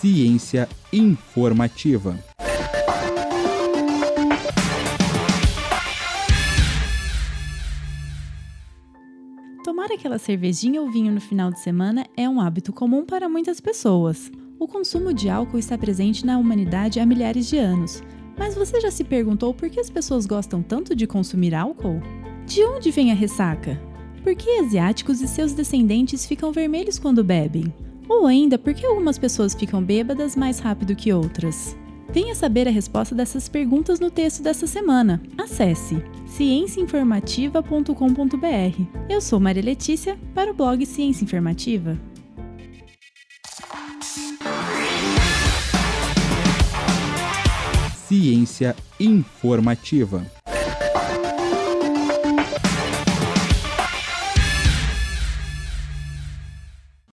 Ciência informativa. Tomar aquela cervejinha ou vinho no final de semana é um hábito comum para muitas pessoas. O consumo de álcool está presente na humanidade há milhares de anos. Mas você já se perguntou por que as pessoas gostam tanto de consumir álcool? De onde vem a ressaca? Por que asiáticos e seus descendentes ficam vermelhos quando bebem? Ou ainda, por que algumas pessoas ficam bêbadas mais rápido que outras? Venha saber a resposta dessas perguntas no texto dessa semana. Acesse cienciainformativa.com.br. Eu sou Maria Letícia para o blog Ciência Informativa. Ciência informativa.